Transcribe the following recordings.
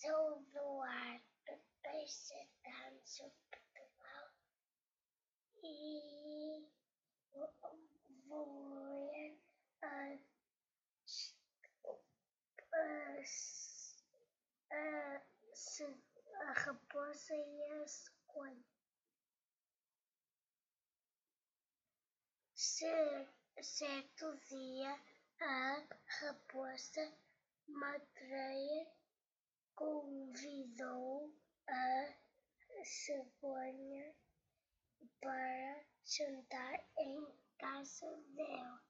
Sou tenho sete anos, sou de Portugal e vou a, a, a, a raposa e a coelho. Certo dia a raposa matreia convidou a cegonha para jantar em casa dela.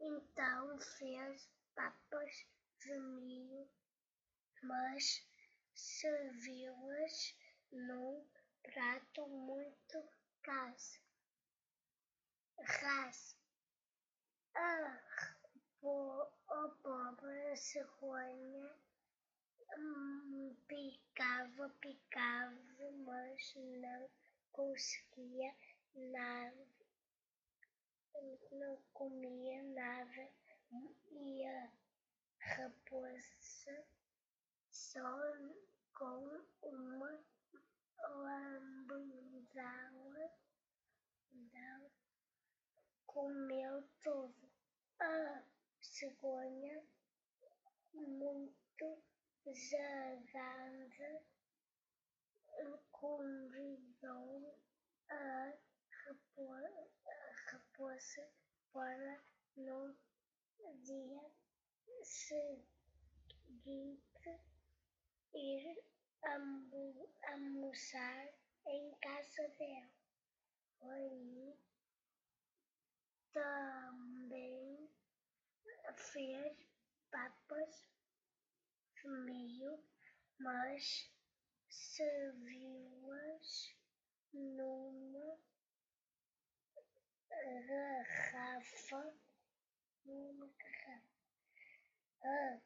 Então fez papas de milho, mas serviu-as num prato muito raso. A, a pobre cegonha picava, picava, mas não conseguia nada, não comia nada e a raposa só com uma lambidela comeu tudo. A cegonha muito Zaganda convidou a raposa para no dia seguinte ir almoçar em casa dela. Aí também fez papas mas serviu-as numa garrafa, numa garrafa. A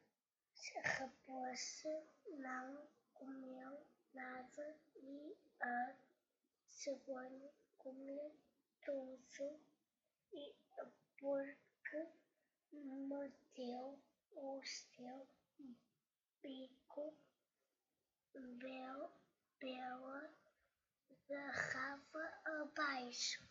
raposa não comeu nada e a cegonha comeu tudo e porque meteu o seu bico pela garrafa abaixo.